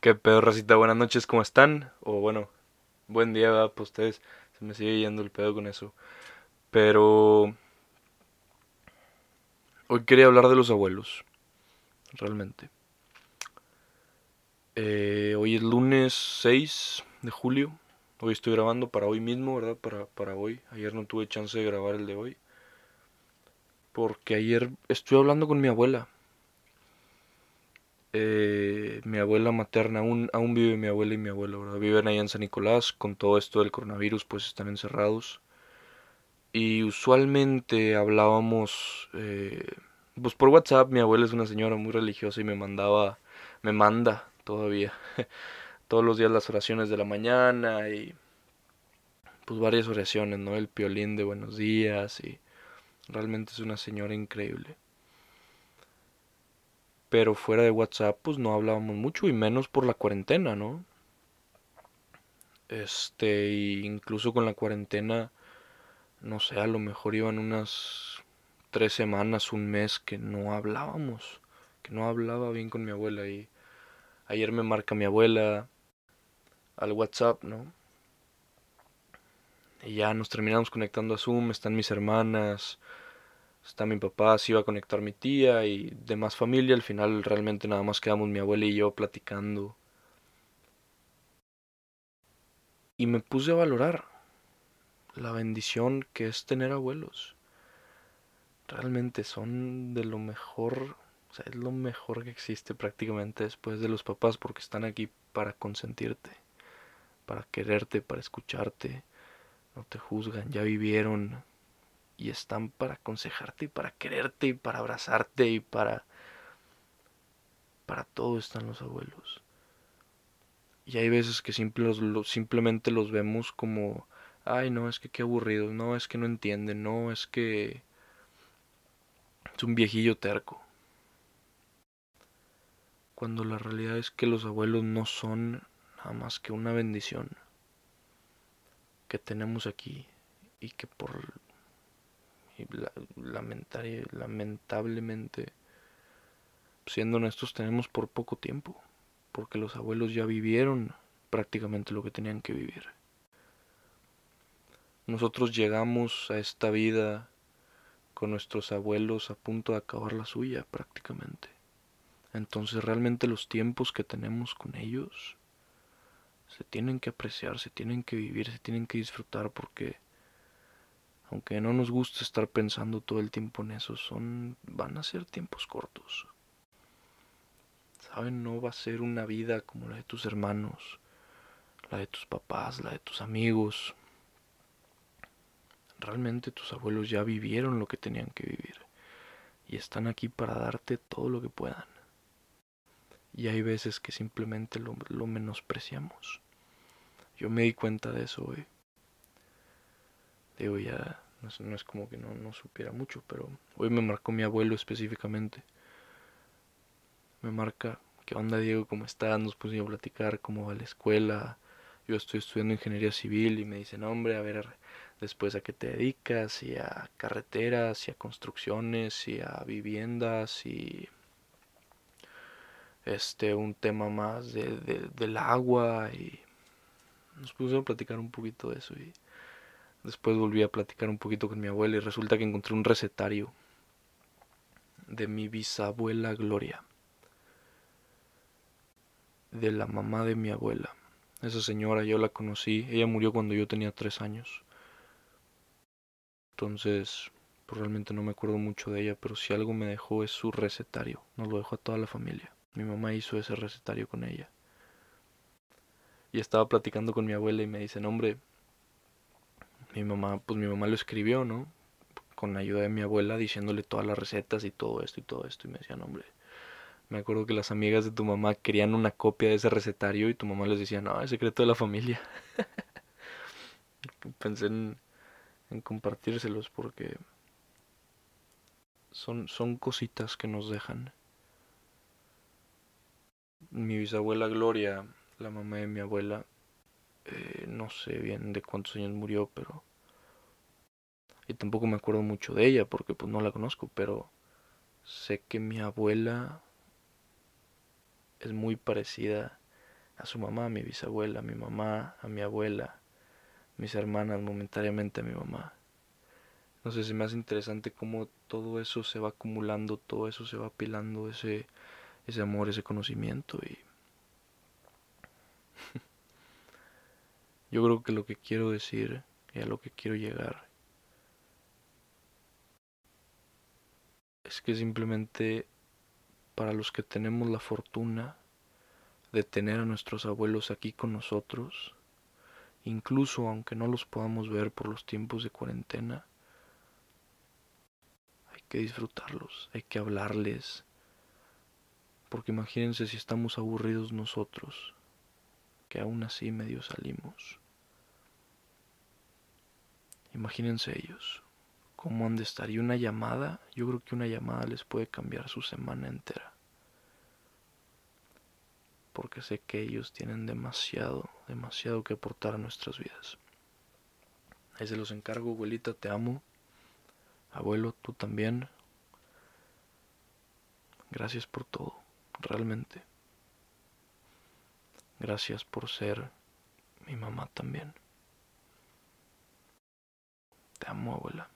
¿Qué pedo, racita? Buenas noches, ¿cómo están? O bueno, buen día, ¿verdad? Pues ustedes. Se me sigue yendo el pedo con eso. Pero... Hoy quería hablar de los abuelos. Realmente. Eh, hoy es lunes 6 de julio. Hoy estoy grabando para hoy mismo, ¿verdad? Para, para hoy. Ayer no tuve chance de grabar el de hoy. Porque ayer estuve hablando con mi abuela. Eh, mi abuela materna, aún, aún vive mi abuela y mi abuelo, ¿verdad? Viven allá en San Nicolás, con todo esto del coronavirus, pues están encerrados. Y usualmente hablábamos, eh, pues por WhatsApp, mi abuela es una señora muy religiosa y me mandaba, me manda todavía, todos los días las oraciones de la mañana y pues varias oraciones, ¿no? El piolín de buenos días y realmente es una señora increíble pero fuera de WhatsApp pues no hablábamos mucho y menos por la cuarentena, ¿no? Este, incluso con la cuarentena, no sé, a lo mejor iban unas tres semanas, un mes que no hablábamos, que no hablaba bien con mi abuela y ayer me marca mi abuela al WhatsApp, ¿no? Y ya nos terminamos conectando a Zoom, están mis hermanas, está mi papá, se iba a conectar mi tía y demás familia. Al final realmente nada más quedamos mi abuela y yo platicando. Y me puse a valorar la bendición que es tener abuelos. Realmente son de lo mejor, o sea, es lo mejor que existe prácticamente después de los papás porque están aquí para consentirte, para quererte, para escucharte, no te juzgan, ya vivieron, y están para aconsejarte y para quererte y para abrazarte y para para todo están los abuelos. Y hay veces que simplemente los vemos como, ay, no, es que qué aburrido, no, es que no entienden, no, es que es un viejillo terco. Cuando la realidad es que los abuelos no son nada más que una bendición que tenemos aquí y que por y lamentablemente, siendo honestos, tenemos por poco tiempo, porque los abuelos ya vivieron prácticamente lo que tenían que vivir. Nosotros llegamos a esta vida con nuestros abuelos a punto de acabar la suya prácticamente. Entonces realmente los tiempos que tenemos con ellos se tienen que apreciar, se tienen que vivir, se tienen que disfrutar porque aunque no nos guste estar pensando todo el tiempo en eso, son van a ser tiempos cortos. Saben, no va a ser una vida como la de tus hermanos, la de tus papás, la de tus amigos. Realmente tus abuelos ya vivieron lo que tenían que vivir y están aquí para darte todo lo que puedan. Y hay veces que simplemente lo, lo menospreciamos. Yo me di cuenta de eso hoy. Digo, ya no es, como que no, no supiera mucho, pero hoy me marcó mi abuelo específicamente. Me marca, ¿qué onda Diego? ¿Cómo estás? Nos pusimos a platicar cómo va la escuela. Yo estoy estudiando ingeniería civil y me dice, no, hombre, a ver, después a qué te dedicas, y a carreteras, y a construcciones, y a viviendas, y este, un tema más de, del agua, y nos pusimos a platicar un poquito de eso. Y Después volví a platicar un poquito con mi abuela y resulta que encontré un recetario de mi bisabuela Gloria, de la mamá de mi abuela. Esa señora yo la conocí, ella murió cuando yo tenía tres años. Entonces, pues realmente no me acuerdo mucho de ella, pero si algo me dejó es su recetario, nos lo dejó a toda la familia. Mi mamá hizo ese recetario con ella. Y estaba platicando con mi abuela y me dice, hombre, mi mamá, pues mi mamá lo escribió, ¿no? Con la ayuda de mi abuela, diciéndole todas las recetas y todo esto y todo esto. Y me decían, hombre, me acuerdo que las amigas de tu mamá querían una copia de ese recetario y tu mamá les decía, no, es secreto de la familia. Pensé en, en compartírselos porque son, son cositas que nos dejan. Mi bisabuela Gloria, la mamá de mi abuela, eh, no sé bien de cuántos años murió, pero y tampoco me acuerdo mucho de ella porque pues no la conozco, pero sé que mi abuela es muy parecida a su mamá, a mi bisabuela, a mi mamá, a mi abuela, mis hermanas, momentáneamente a mi mamá. No sé, se me hace interesante cómo todo eso se va acumulando, todo eso se va apilando, ese, ese amor, ese conocimiento y... Yo creo que lo que quiero decir y a lo que quiero llegar es que simplemente para los que tenemos la fortuna de tener a nuestros abuelos aquí con nosotros, incluso aunque no los podamos ver por los tiempos de cuarentena, hay que disfrutarlos, hay que hablarles, porque imagínense si estamos aburridos nosotros, que aún así medio salimos. Imagínense ellos, cómo han de estar. Y una llamada, yo creo que una llamada les puede cambiar su semana entera porque sé que ellos tienen demasiado, demasiado que aportar a nuestras vidas. Ahí se los encargo, abuelita, te amo. Abuelo, tú también. Gracias por todo, realmente. Gracias por ser mi mamá también. Te amo, abuela.